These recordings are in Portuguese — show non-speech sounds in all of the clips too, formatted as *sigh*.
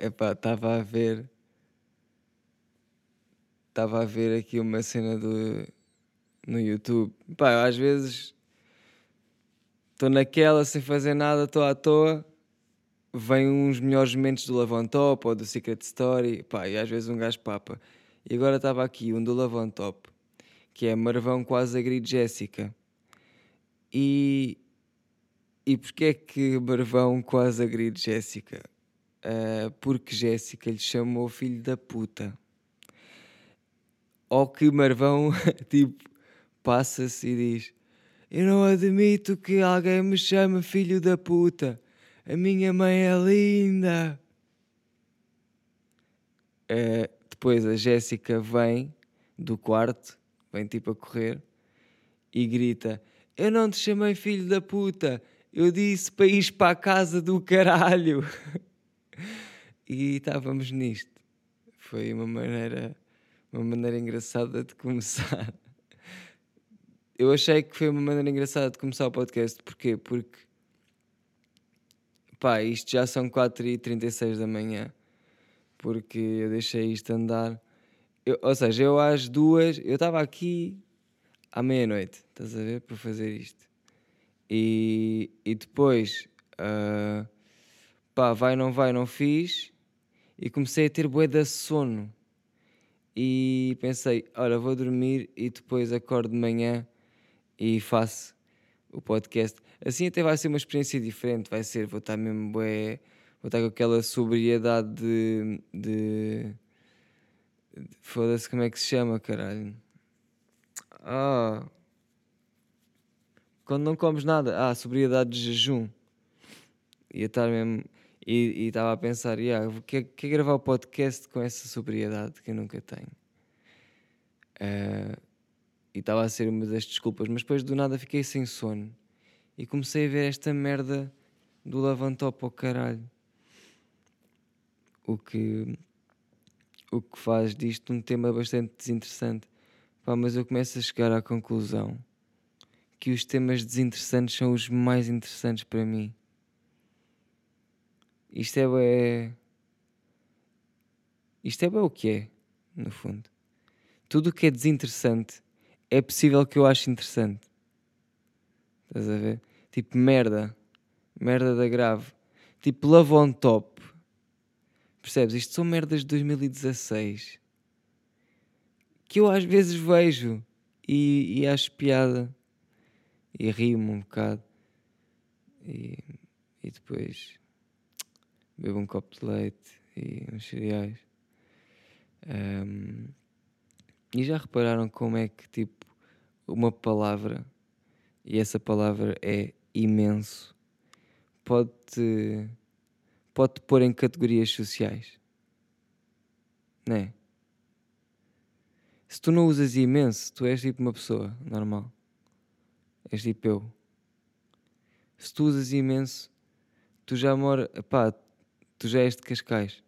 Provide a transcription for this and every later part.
Epá, estava a ver. Estava a ver aqui uma cena do, no YouTube. Pá, às vezes estou naquela sem fazer nada, estou à toa. Vêm uns melhores momentos do Love on Top ou do Secret Story. Pá, e às vezes um gajo papa. E agora estava aqui um do Love on Top, que é Marvão quase agride Jéssica. E, e porquê é que Marvão quase agride Jéssica? Uh, porque Jéssica lhe chamou filho da puta. Ou que Marvão, *laughs* tipo, passa-se e diz: Eu não admito que alguém me chame filho da puta. A minha mãe é linda. Uh, depois a Jéssica vem do quarto, vem tipo a correr, e grita: Eu não te chamei filho da puta, eu disse para ir para a casa do caralho. *laughs* *laughs* e estávamos nisto. Foi uma maneira, uma maneira engraçada de começar. Eu achei que foi uma maneira engraçada de começar o podcast. Porquê? Porque pá, isto já são 4h36 da manhã porque eu deixei isto andar. Eu, ou seja, eu às duas, eu estava aqui à meia-noite, estás a ver, para fazer isto. E, e depois, uh, pá, vai, não vai, não fiz. E comecei a ter bué de sono. E pensei, olha, vou dormir e depois acordo de manhã e faço o podcast. Assim até vai ser uma experiência diferente, vai ser, vou estar mesmo bué vou estar com aquela sobriedade de. de, de Foda-se, como é que se chama, caralho? Ah. Quando não comes nada. Ah, sobriedade de jejum. Ia estar mesmo. E estava a pensar, yeah, quer, quer gravar o podcast com essa sobriedade que eu nunca tenho. Uh, e estava a ser uma das desculpas, mas depois do nada fiquei sem sono e comecei a ver esta merda do Lavantop ao caralho o que, o que faz disto um tema bastante desinteressante. Pá, mas eu começo a chegar à conclusão que os temas desinteressantes são os mais interessantes para mim. Isto é, é isto é o que é, no fundo. Tudo o que é desinteressante é possível que eu ache interessante. Estás a ver? Tipo merda. Merda da grave. Tipo love on top. Percebes? Isto são merdas de 2016 que eu às vezes vejo e, e acho piada e rio-me um bocado e, e depois bebo um copo de leite e uns cereais. Um, e já repararam como é que tipo uma palavra e essa palavra é imenso pode pode-te pôr em categorias sociais. Não é? Se tu não usas imenso, tu és tipo uma pessoa normal. És tipo eu. Se tu usas imenso, tu já mora. pá, tu já és de Cascais.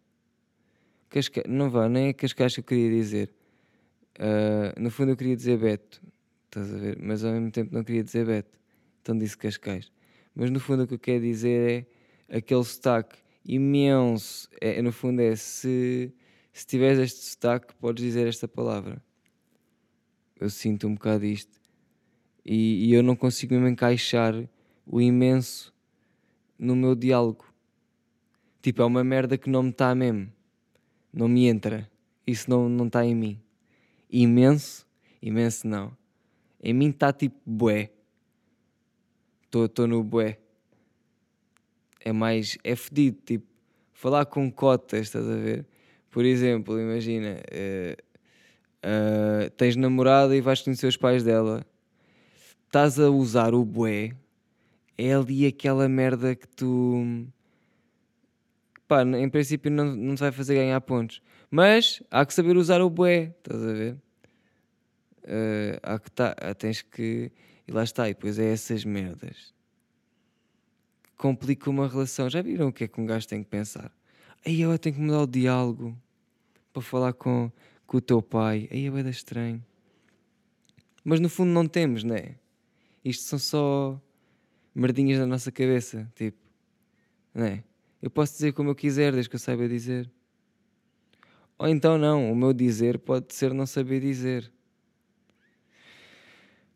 Casca... Não vá, nem é Cascais que eu queria dizer. Uh, no fundo eu queria dizer Beto, estás a ver? Mas ao mesmo tempo não queria dizer Beto. Então disse Cascais. Mas no fundo o que eu quero dizer é aquele sotaque imenso. É, no fundo é se, se tiveres este destaque, podes dizer esta palavra. Eu sinto um bocado isto. E, e eu não consigo mesmo encaixar o imenso no meu diálogo. Tipo, é uma merda que não me está mesmo. Não me entra. Isso não está não tá em mim. Imenso, imenso não. Em mim está tipo bué. Estou no bué é mais. é fedido, tipo, falar com cotas, estás a ver? Por exemplo, imagina, uh, uh, tens namorada e vais conhecer os pais dela, estás a usar o bué, é ali aquela merda que tu. Pá, em princípio não, não te vai fazer ganhar pontos. Mas há que saber usar o bué, estás a ver? Uh, há que tá, tens que. E lá está, e depois é essas merdas complica uma relação. Já viram o que é que um gajo tem que pensar? Aí eu tenho que mudar o diálogo para falar com, com o teu pai. Aí é bem estranho. Mas no fundo não temos, né? Isto são só merdinhas na nossa cabeça, tipo, né? Eu posso dizer como eu quiser, desde que eu saiba dizer. Ou então não, o meu dizer pode ser não saber dizer.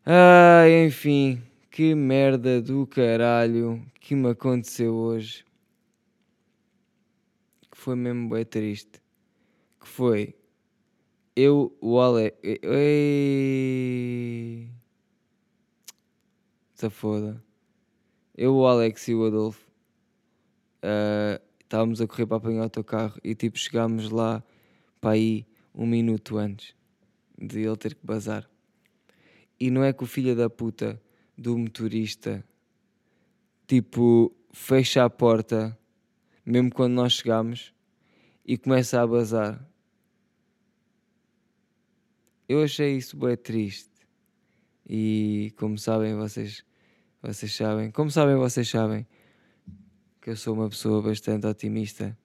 Ai, enfim, que merda do caralho que me aconteceu hoje. Que foi mesmo bem triste. Que foi eu, o Ale. Ei. Se foda. Eu, o Alex e o Adolfo uh, estávamos a correr para apanhar o teu carro e tipo chegámos lá para aí um minuto antes de ele ter que bazar. E não é que o filho da puta do motorista tipo fecha a porta mesmo quando nós chegamos e começa a bazar. Eu achei isso bem triste. E como sabem vocês, vocês sabem, como sabem vocês sabem que eu sou uma pessoa bastante otimista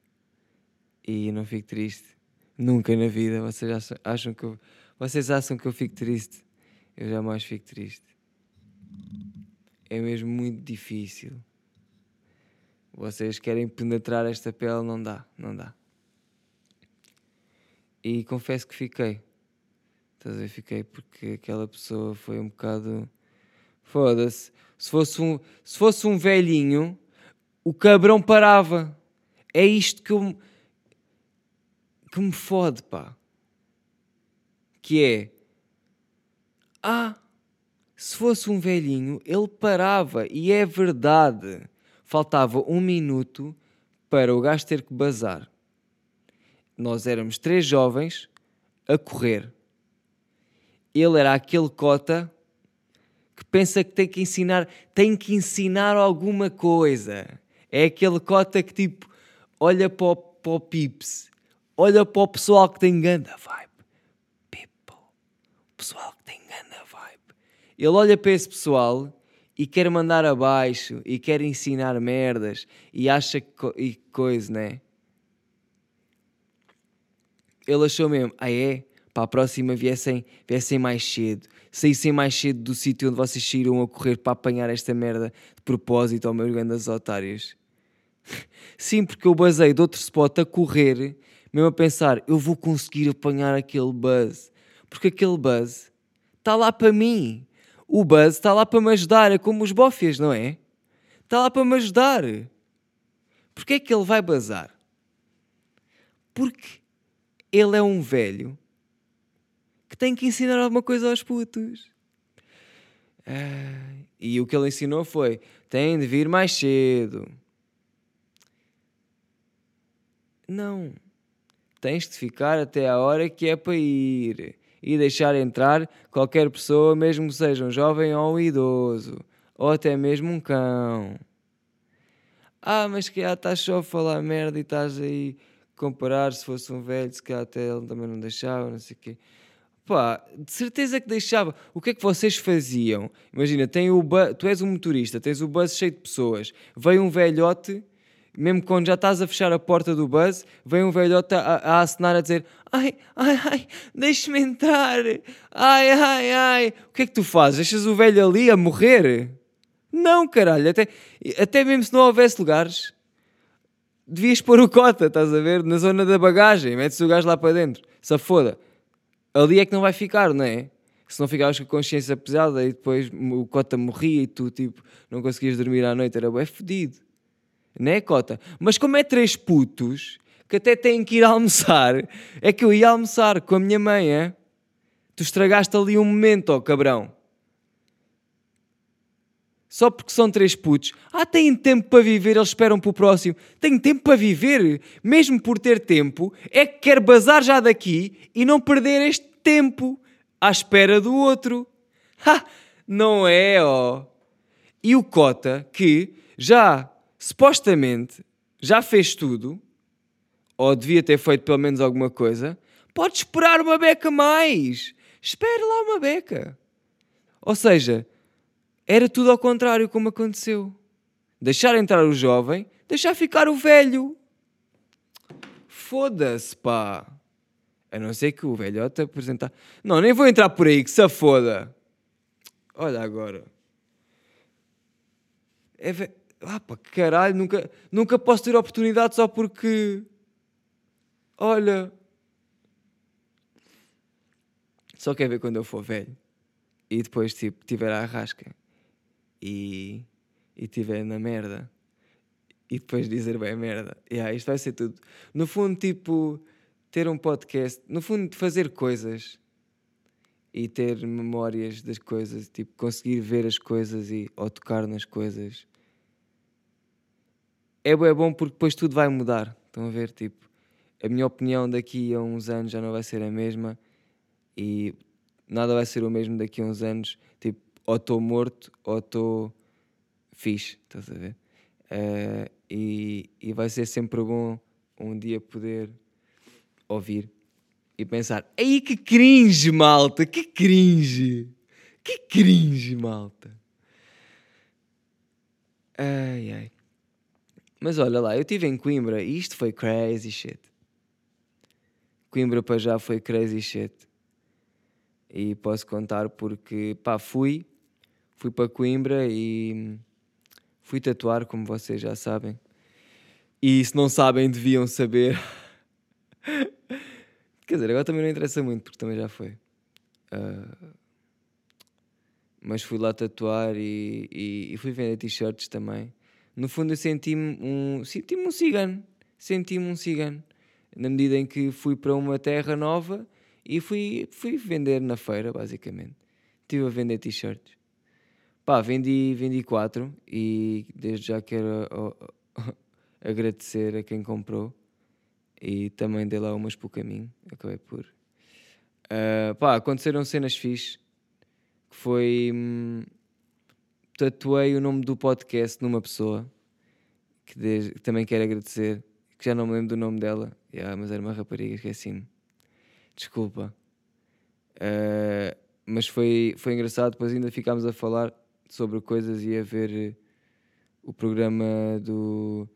e não fico triste nunca na vida. Vocês acham, acham que eu, vocês acham que eu fico triste? Eu jamais fico triste. É mesmo muito difícil. Vocês querem penetrar esta pele, não dá, não dá. E confesso que fiquei. Estás a ver? Fiquei porque aquela pessoa foi um bocado. Foda-se. Se fosse um, se fosse um velhinho, o cabrão parava. É isto que eu. que me fode, pá. Que é. Ah, se fosse um velhinho, ele parava. E é verdade. Faltava um minuto para o gajo ter que bazar. Nós éramos três jovens a correr ele era aquele cota que pensa que tem que ensinar, tem que ensinar alguma coisa. É aquele cota que tipo olha para o, para o pips, olha para o pessoal que tem ganda vibe. People. Pessoal que tem ganda vibe. Ele olha para esse pessoal e quer mandar abaixo e quer ensinar merdas e acha que e coisa, né? Ele achou mesmo, ah é? para a próxima viessem, viessem mais cedo, saíssem mais cedo do sítio onde vocês saíram a correr para apanhar esta merda de propósito ao meus grandes otários. Sim, porque eu basei de outro spot a correr, mesmo a pensar, eu vou conseguir apanhar aquele buzz, porque aquele buzz está lá para mim. O buzz está lá para me ajudar, é como os bofias, não é? Está lá para me ajudar. Porquê é que ele vai bazar? Porque ele é um velho que tem que ensinar alguma coisa aos putos. Ah, e o que ele ensinou foi: tem de vir mais cedo. Não. Tens de ficar até a hora que é para ir e deixar entrar qualquer pessoa, mesmo que seja um jovem ou um idoso, ou até mesmo um cão. Ah, mas que já estás só a falar merda e estás aí comparar se fosse um velho, se calhar até ele também não deixava, não sei o quê. Pá, de certeza que deixava. O que é que vocês faziam? Imagina, tem o tu és um motorista, tens o bus cheio de pessoas, vem um velhote, mesmo quando já estás a fechar a porta do bus, vem um velhote a, a acenar a dizer: Ai, ai, ai, deixe-me entrar, ai, ai, ai. O que é que tu fazes? Deixas o velho ali a morrer? Não, caralho, até, até mesmo se não houvesse lugares, devias pôr o cota, estás a ver? Na zona da bagagem, metes o gajo lá para dentro, se foda ali é que não vai ficar, não é? Se não ficavas com a consciência pesada e depois o Cota morria e tu tipo não conseguias dormir à noite, era bem fedido. Não é, Cota? Mas como é três putos que até têm que ir almoçar, é que eu ia almoçar com a minha mãe, é? Tu estragaste ali um momento, ó cabrão. Só porque são três putos. Ah, têm tempo para viver, eles esperam para o próximo. Têm tempo para viver, mesmo por ter tempo, é que quer bazar já daqui e não perder este tempo à espera do outro. Ha! Não é, ó. E o Cota, que já supostamente já fez tudo, ou devia ter feito pelo menos alguma coisa, pode esperar uma beca mais. Espere lá uma beca. Ou seja, era tudo ao contrário como aconteceu. Deixar entrar o jovem, deixar ficar o velho. Foda-se, pá. A não ser que o velhote apresentar. Não, nem vou entrar por aí, que se foda. Olha agora. É ve... Ah, pá, caralho, nunca, nunca posso ter oportunidade só porque. Olha. Só quer ver quando eu for velho. E depois, tipo, tiver a rasca. E. E tiver na merda. E depois dizer bem merda. Yeah, isto vai ser tudo. No fundo, tipo, ter um podcast. No fundo, fazer coisas. E ter memórias das coisas. Tipo, conseguir ver as coisas e, ou tocar nas coisas é, é bom porque depois tudo vai mudar. Estão a ver? Tipo, a minha opinião daqui a uns anos já não vai ser a mesma e nada vai ser o mesmo daqui a uns anos. Tipo, ou estou morto ou estou fixe. Estás a ver? Uh, e, e vai ser sempre bom um dia poder ouvir e pensar: aí que cringe, malta! Que cringe! Que cringe, malta! Ai ai. Mas olha lá, eu estive em Coimbra e isto foi crazy shit. Coimbra para já foi crazy shit. E posso contar porque, pá, fui, fui para Coimbra e fui tatuar, como vocês já sabem. E se não sabem, deviam saber. *laughs* Quer dizer, agora também não interessa muito, porque também já foi. Uh, mas fui lá tatuar e, e, e fui vender t-shirts também no fundo eu senti-me um, senti um cigano. Senti-me um cigano. Na medida em que fui para uma terra nova e fui, fui vender na feira, basicamente. Estive a vender t-shirts. Pá, vendi, vendi quatro e desde já quero agradecer a quem comprou e também dei lá umas pelo caminho. Acabei por. Uh, pá, aconteceram cenas fixe que foi. Hum, tatuei o nome do podcast numa pessoa que, desde, também quero agradecer, que já não me lembro do nome dela, yeah, mas era uma rapariga, esqueci-me. Desculpa. Uh, mas foi, foi engraçado, depois ainda ficámos a falar sobre coisas e a ver eh, o programa do.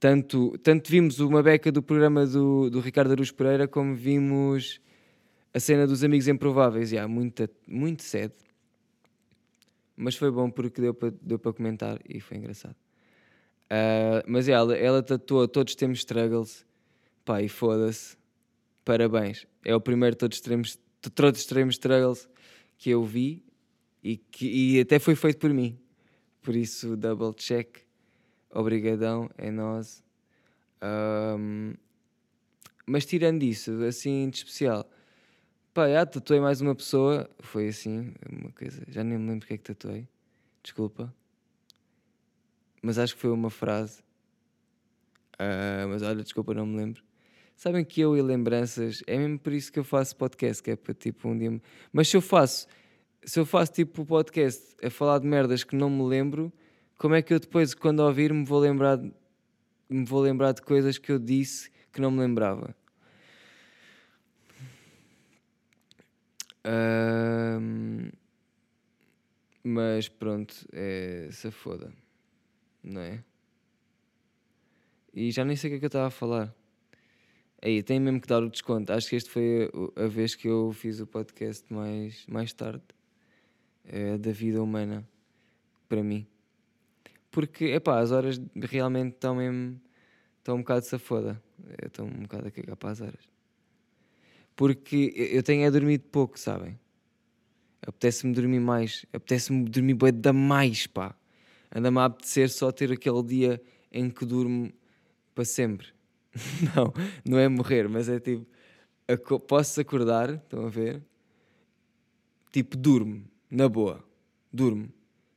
Tanto, tanto vimos uma beca do programa do, do Ricardo Aruz Pereira, como vimos a cena dos Amigos Improváveis. Yeah, muito, muito cedo mas foi bom porque deu para deu comentar e foi engraçado. Uh, mas ela, ela tatuou Todos Temos Struggles, pá, e foda-se, parabéns. É o primeiro Todos Temos, todos temos Struggles que eu vi e, que, e até foi feito por mim. Por isso, double check, obrigadão, é nós. Um, mas tirando isso, assim de especial, Pá, já, tatuei mais uma pessoa. Foi assim, uma coisa. Já nem me lembro o que é que tatuei. Desculpa. Mas acho que foi uma frase. Uh, mas olha, desculpa, não me lembro. Sabem que eu e lembranças, é mesmo por isso que eu faço podcast, que é para tipo um dia. Mas se eu faço, se eu faço tipo podcast a falar de merdas que não me lembro, como é que eu depois, quando ouvir, me vou lembrar, me vou lembrar de coisas que eu disse que não me lembrava? Um, mas pronto, é, se foda, não é? E já nem sei o que é que eu estava a falar. Aí, tem mesmo que dar o desconto. Acho que este foi a, a vez que eu fiz o podcast mais, mais tarde. É, da vida humana. Para mim. Porque, é pá, as horas realmente estão mesmo. Estão um bocado safoda. Estão um bocado a cagar para as horas porque eu tenho é dormido pouco, sabem? Apetece-me dormir mais, apetece-me dormir bem da mais, pá. Anda-me a apetecer só ter aquele dia em que durmo para sempre. *laughs* não, não é morrer, mas é tipo, posso acordar, estão a ver? Tipo, durmo, na boa, durmo.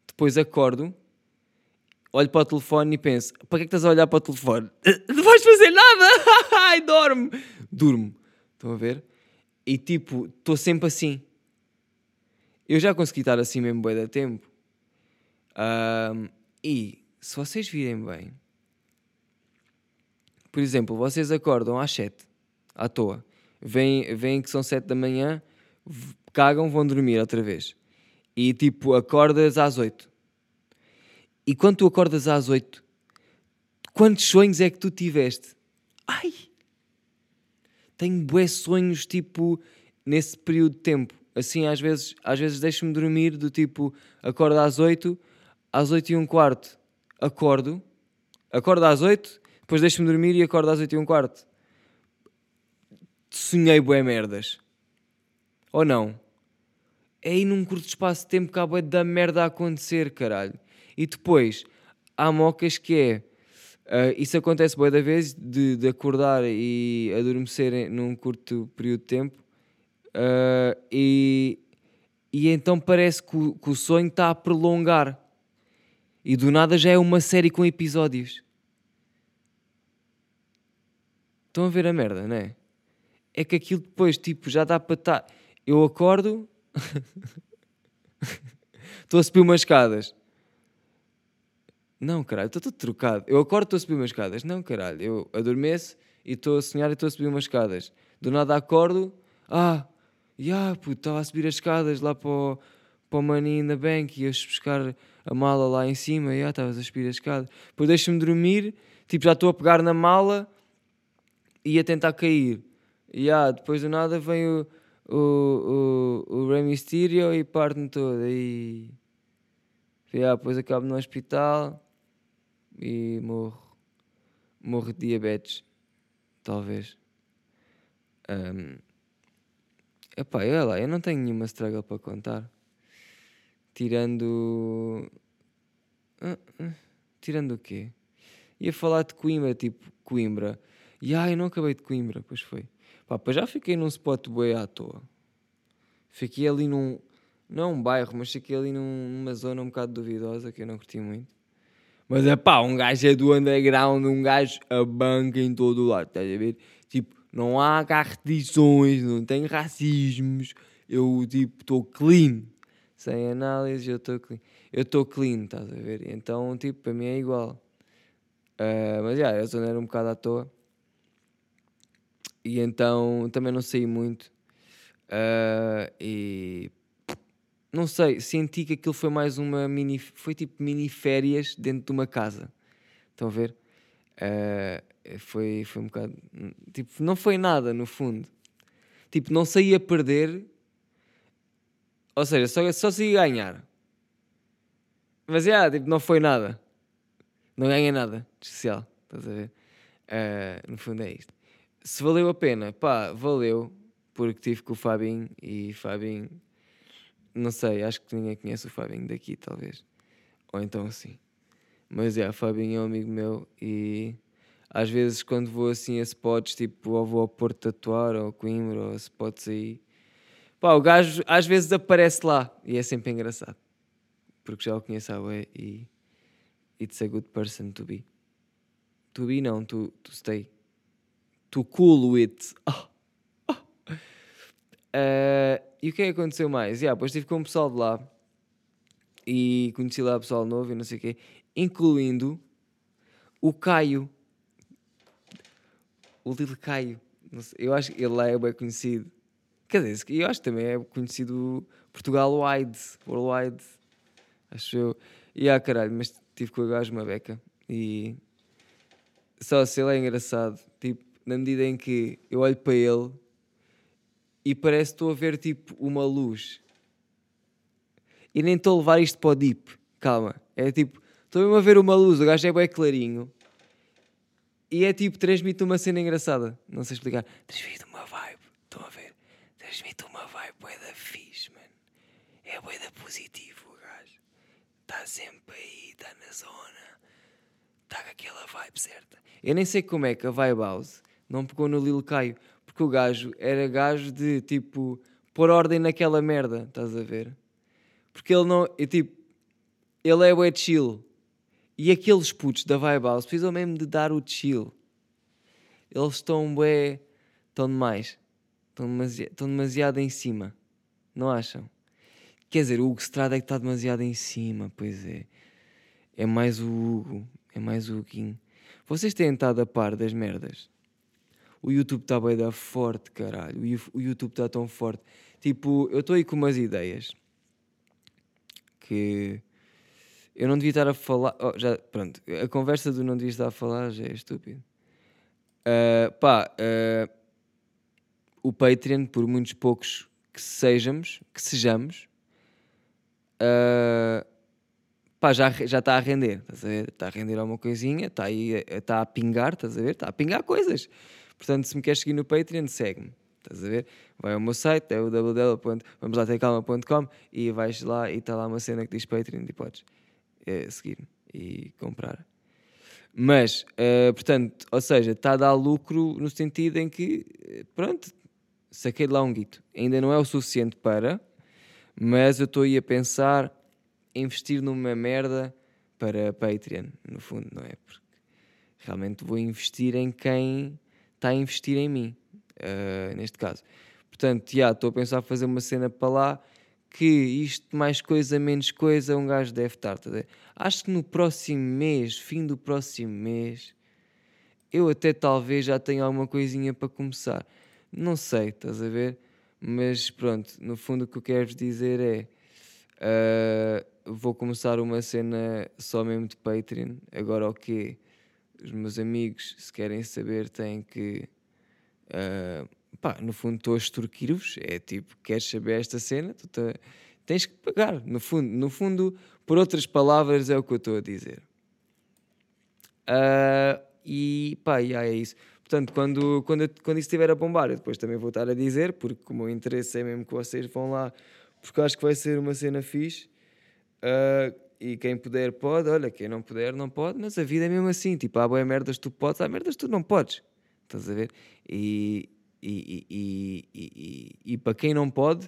Depois acordo, olho para o telefone e penso: para que é que estás a olhar para o telefone? *laughs* Não vais fazer nada! *laughs* Ai, dorme! Durmo. Estão a ver? E tipo, estou sempre assim. Eu já consegui estar assim mesmo bem da tempo. Um, e se vocês virem bem, por exemplo, vocês acordam às 7 à toa, vêm, vêm que são 7 da manhã, cagam, vão dormir outra vez. E tipo, acordas às 8. E quando tu acordas às 8, quantos sonhos é que tu tiveste? Ai! Tenho bué sonhos, tipo, nesse período de tempo. Assim, às vezes, às vezes deixo-me dormir do tipo, acordo às 8, às 8 e um quarto, acordo, acordo às 8, depois deixo-me dormir e acordo às 8 e um quarto. Sonhei bué merdas. Ou não? É aí num curto espaço de tempo que há bué da merda a acontecer, caralho. E depois, há mocas que é... Uh, isso acontece boa da vez de, de, acordar e adormecer num curto período de tempo uh, e, e então parece que o, que o sonho está a prolongar e do nada já é uma série com episódios. Estão a ver a merda, não é? É que aquilo depois, tipo, já dá para estar. Tá... Eu acordo, *laughs* estou a subir umas escadas não, caralho, estou todo trocado. Eu acordo e estou a subir umas escadas. Não, caralho, eu adormeço e estou a sonhar e estou a subir umas escadas. Do nada acordo, ah, já, yeah, puto, estava a subir as escadas lá para o, para o maninho na bank e ias buscar a mala lá em cima, já, estavas a subir as escadas. Depois deixa-me dormir, tipo, já estou a pegar na mala e a tentar cair. Yeah, depois do nada vem o, o, o, o Rey Mysterio e parte-me todo. E yeah, depois acabo no hospital e morro. Morro de diabetes, talvez. Um, epá, olha lá, eu não tenho nenhuma struggle para contar. Tirando. Uh, uh, tirando o quê? Ia falar de Coimbra, tipo Coimbra. E ah, eu não acabei de Coimbra, pois foi. Pá, pois já fiquei num spot bué à toa. Fiquei ali num. Não um bairro, mas fiquei ali num, numa zona um bocado duvidosa que eu não curti muito. Mas é pá, um gajo é do underground, um gajo a banca em todo o lado, estás a ver? Tipo, não há cartições, não tem racismos, eu tipo estou clean. Sem análise, eu estou clean. Eu estou clean, estás a ver? Então, tipo, para mim é igual. Uh, mas já, yeah, a zona era um bocado à toa. E então também não saí muito. Uh, e não sei, senti que aquilo foi mais uma mini. Foi tipo mini férias dentro de uma casa. Estão a ver? Uh, foi, foi um bocado. Tipo, não foi nada no fundo. Tipo, não saí a perder. Ou seja, só, só saí a ganhar. Mas é, yeah, tipo, não foi nada. Não ganhei nada de especial. Estás a ver? Uh, no fundo é isto. Se valeu a pena, pá, valeu. Porque tive com o Fabinho e Fabinho não sei, acho que ninguém conhece o Fabinho daqui, talvez. Ou então assim. Mas é, o Fabinho é um amigo meu e às vezes quando vou assim a spots, tipo, ou vou ao Porto tatuar, ou Coimbra, ou spots aí, pá, o gajo às vezes aparece lá e é sempre engraçado. Porque já o conheço há ué, e it's a good person to be. To be não, to, to stay. To cool with. Oh. Oh. Uh, e o que é que aconteceu mais? Yeah, depois estive com o pessoal de lá e conheci lá pessoal novo e não sei o quê, incluindo o Caio. O Lil Caio. eu acho que ele lá é bem conhecido. Quer dizer, eu acho que também é conhecido Portugal wide, worldwide. Acho eu. E ah, caralho, mas tive com o gajo uma beca. E só se ele é engraçado. Tipo, na medida em que eu olho para ele e parece que estou a ver tipo uma luz. E nem estou a levar isto para o deep. Calma. É tipo, estou mesmo a ver uma luz, o gajo é bem clarinho. E é tipo, transmite uma cena engraçada. Não sei explicar. Transmite uma vibe. Estão a ver? Transmite uma vibe bué da fixe, mano. É bué da positivo o gajo. Está sempre aí, está na zona. Está com aquela vibe certa. Eu nem sei como é que a Vibe House não pegou no Lil Caio. Porque o gajo era gajo de tipo pôr ordem naquela merda, estás a ver? Porque ele não. Tipo, ele é o chill. E aqueles putos da Vibe House precisam mesmo de dar o chill. Eles estão bué. estão demais. Estão demasiado, demasiado em cima. Não acham? Quer dizer, o Hugo Strada é que está demasiado em cima, pois é. É mais o Hugo. É mais o Huguinho. Vocês têm estado a par das merdas? O YouTube está bem da forte, caralho. O YouTube está tão forte. Tipo, eu estou aí com umas ideias que eu não devia estar a falar. Oh, já, pronto, a conversa do não devia estar a falar já é estúpido. Uh, pá, uh, o Patreon, por muitos poucos que sejamos, que sejamos, uh, pá, já já está a render, estás a? Está a render alguma coisinha, está aí, está a pingar, estás a ver? Está a pingar coisas. Portanto, se me queres seguir no Patreon, segue-me. Estás a ver? Vai ao meu site, é o www.vamoslatecalma.com e vais lá e está lá uma cena que diz Patreon e podes é, seguir-me e comprar. Mas, uh, portanto, ou seja, está a dar lucro no sentido em que, eh, pronto, saquei lá um guito. Ainda não é o suficiente para, mas eu estou aí a pensar investir numa merda para Patreon, no fundo, não é? Porque realmente vou investir em quem está a investir em mim, uh, neste caso. Portanto, já estou a pensar fazer uma cena para lá que isto mais coisa, menos coisa, um gajo deve estar. Tá Acho que no próximo mês, fim do próximo mês, eu até talvez já tenha alguma coisinha para começar. Não sei, estás a ver? Mas pronto, no fundo o que eu quero dizer é. Uh, vou começar uma cena só mesmo de Patreon. Agora o okay, Os meus amigos, se querem saber, têm que. Uh, pá, no fundo estou a extorquir-vos. É tipo, queres saber esta cena? Tens que pagar. No fundo, no fundo, por outras palavras, é o que eu estou a dizer. Uh, e pá, yeah, é isso. Portanto, quando, quando, quando isso estiver a bombar, eu depois também vou estar a dizer, porque o meu interesse é mesmo que vocês vão lá, porque acho que vai ser uma cena fixe. Uh, e quem puder pode, olha, quem não puder não pode, mas a vida é mesmo assim. Tipo, há boas merdas tu podes, há merdas tu não podes. Estás a ver? E, e, e, e, e, para quem não pode,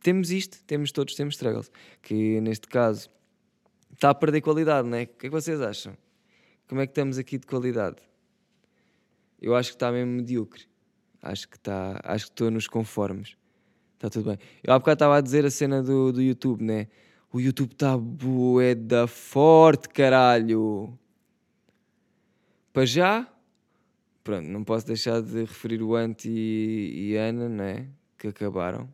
temos isto, temos todos, temos struggles. Que neste caso está a perder qualidade, não é? O que é que vocês acham? Como é que estamos aqui de qualidade? Eu acho que está mesmo medíocre. Acho que está, acho que estou nos conformes. Está tudo bem. Eu há bocado estava a dizer a cena do, do YouTube, né? O YouTube está bué da forte, caralho. Para já, pronto, não posso deixar de referir o Ant e, e Ana, né? Que acabaram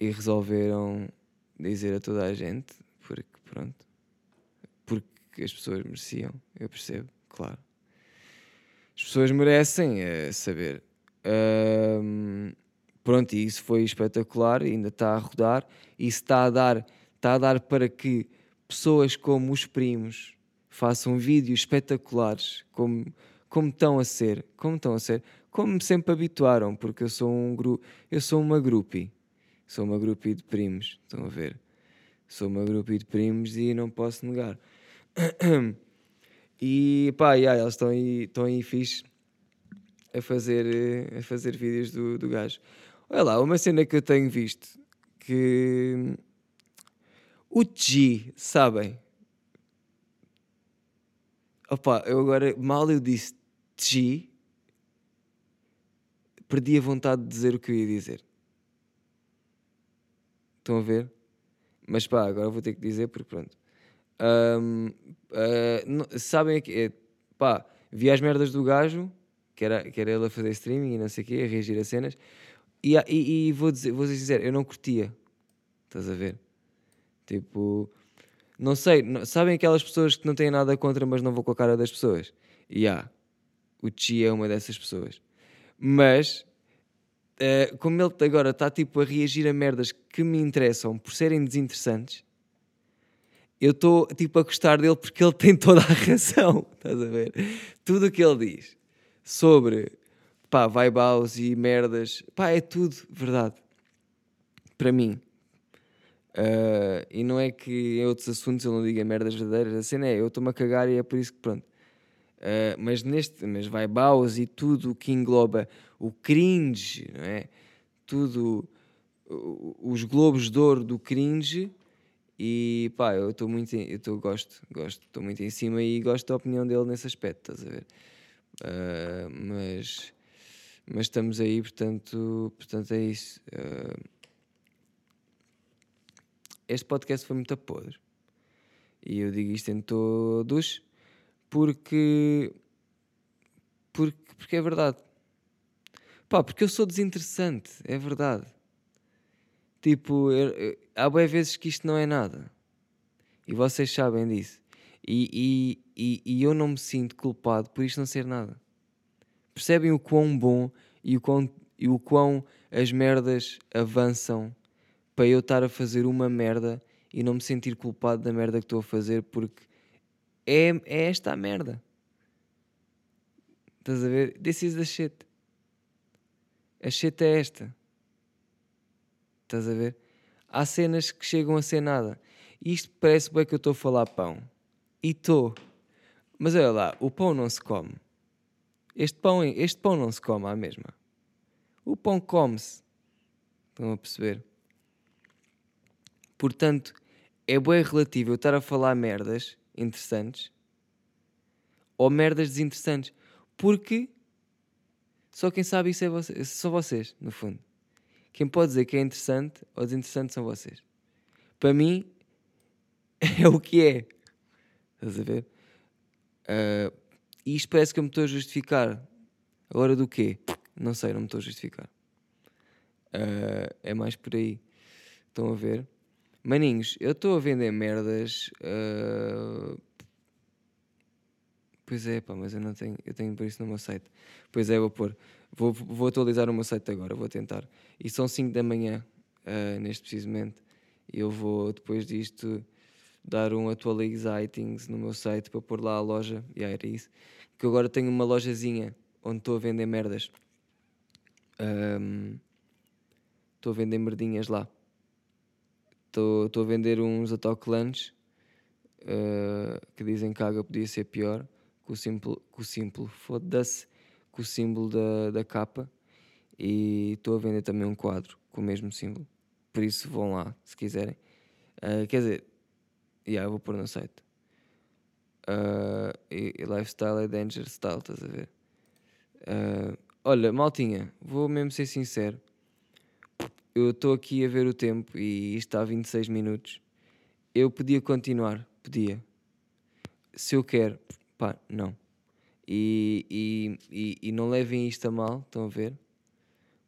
e resolveram dizer a toda a gente, porque pronto, porque as pessoas mereciam, eu percebo, claro. As pessoas merecem é, saber. Um, pronto, e isso foi espetacular, ainda está a rodar, e está a dar, está a dar para que pessoas como os primos façam vídeos espetaculares, como como estão a ser, como estão a ser, como sempre habituaram, porque eu sou um grupo, eu sou uma groupie, sou uma groupie de primos, estão a ver? Sou uma groupie de primos e não posso negar. E pá, yeah, eles estão aí, estão aí fixe a fazer, a fazer vídeos do, do gajo. Olha lá, uma cena que eu tenho visto que o G, sabem? Opa, eu agora mal eu disse G, perdi a vontade de dizer o que eu ia dizer. Estão a ver? Mas pá, agora vou ter que dizer porque pronto. Um, uh, ah, sabem que é, pá, vi as merdas do gajo, que era, que era ele a fazer streaming e não sei o quê, a reagir a cenas, e, e, e vou, dizer, vou ser sincero, eu não curtia. Estás a ver? Tipo, não sei, não, sabem aquelas pessoas que não têm nada contra, mas não vou com a cara das pessoas? E yeah, o Chi é uma dessas pessoas. Mas, uh, como ele agora está tipo a reagir a merdas que me interessam por serem desinteressantes, eu estou tipo a gostar dele porque ele tem toda a *laughs* razão. Estás a ver? Tudo o que ele diz sobre pá, vibe house e merdas, pá, é tudo verdade. Para mim. Uh, e não é que em outros assuntos eu não diga merdas verdadeiras, a cena é eu estou-me a cagar e é por isso que pronto. Uh, mas neste, mas vai Baus e tudo o que engloba o cringe, não é? Tudo, os globos de ouro do cringe e pá, eu estou muito, eu estou, gosto, gosto, estou muito em cima e gosto da opinião dele nesse aspecto, estás a ver? Uh, mas, mas estamos aí, portanto, portanto é isso. Uh, este podcast foi muito podre. E eu digo isto em todos porque, porque, porque é verdade. Pá, porque eu sou desinteressante, é verdade. Tipo, eu, eu, há boas vezes que isto não é nada. E vocês sabem disso. E, e, e, e, eu não me sinto culpado por isto não ser nada. Percebem o quão bom e o quão, e o quão as merdas avançam para eu estar a fazer uma merda e não me sentir culpado da merda que estou a fazer porque é, é esta a merda. Estás a ver? This is the shit. A shit é esta. Estás a ver? Há cenas que chegam a ser nada. Isto parece bem que eu estou a falar pão. E estou. Mas olha lá, o pão não se come. Este pão, este pão não se come à mesma. O pão come-se. Estão a perceber? Portanto, é bem relativo eu estar a falar merdas interessantes ou merdas desinteressantes. Porque só quem sabe isso é você, são vocês, no fundo. Quem pode dizer que é interessante ou desinteressante são vocês. Para mim, *laughs* é o que é. Estás a ver? Uh, e isto parece que eu me estou a justificar. Agora do quê? Não sei, não me estou a justificar. Uh, é mais por aí. Estão a ver? Maninhos, eu estou a vender merdas. Uh... Pois é, pá, mas eu não tenho. Eu tenho por isso no meu site. Pois é, vou pôr. Vou, vou atualizar o meu site agora, vou tentar. E são 5 da manhã, uh, neste precisamente. Eu vou, depois disto, dar um atualizing no meu site para pôr lá a loja. E yeah, era isso. Que agora tenho uma lojazinha onde estou a vender merdas. Estou um, a vender merdinhas lá. Estou a vender uns autocolantes uh, que dizem que a água podia ser pior. Com o símbolo, com o símbolo foda-se, com o símbolo da, da capa. E estou a vender também um quadro com o mesmo símbolo. Por isso vão lá, se quiserem. Uh, quer dizer, yeah, eu vou pôr no site. Uh, e, e lifestyle é danger style, estás a ver? Uh, olha, maltinha, vou mesmo ser sincero. Eu estou aqui a ver o tempo e isto está a 26 minutos. Eu podia continuar, podia. Se eu quero, pá, não. E, e, e, e não levem isto a mal, estão a ver?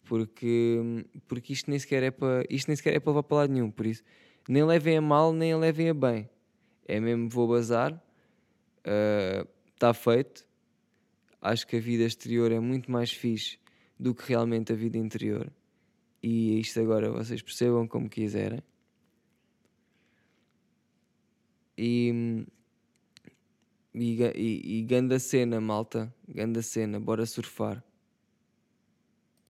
Porque, porque isto nem sequer é para isto nem sequer é para levar para lado nenhum, por isso nem levem a mal, nem a levem a bem. É mesmo, vou bazar, está uh, feito. Acho que a vida exterior é muito mais fixe do que realmente a vida interior. E isto agora vocês percebam como quiserem. E, e, e, e ganda cena, malta. Ganda cena, bora surfar.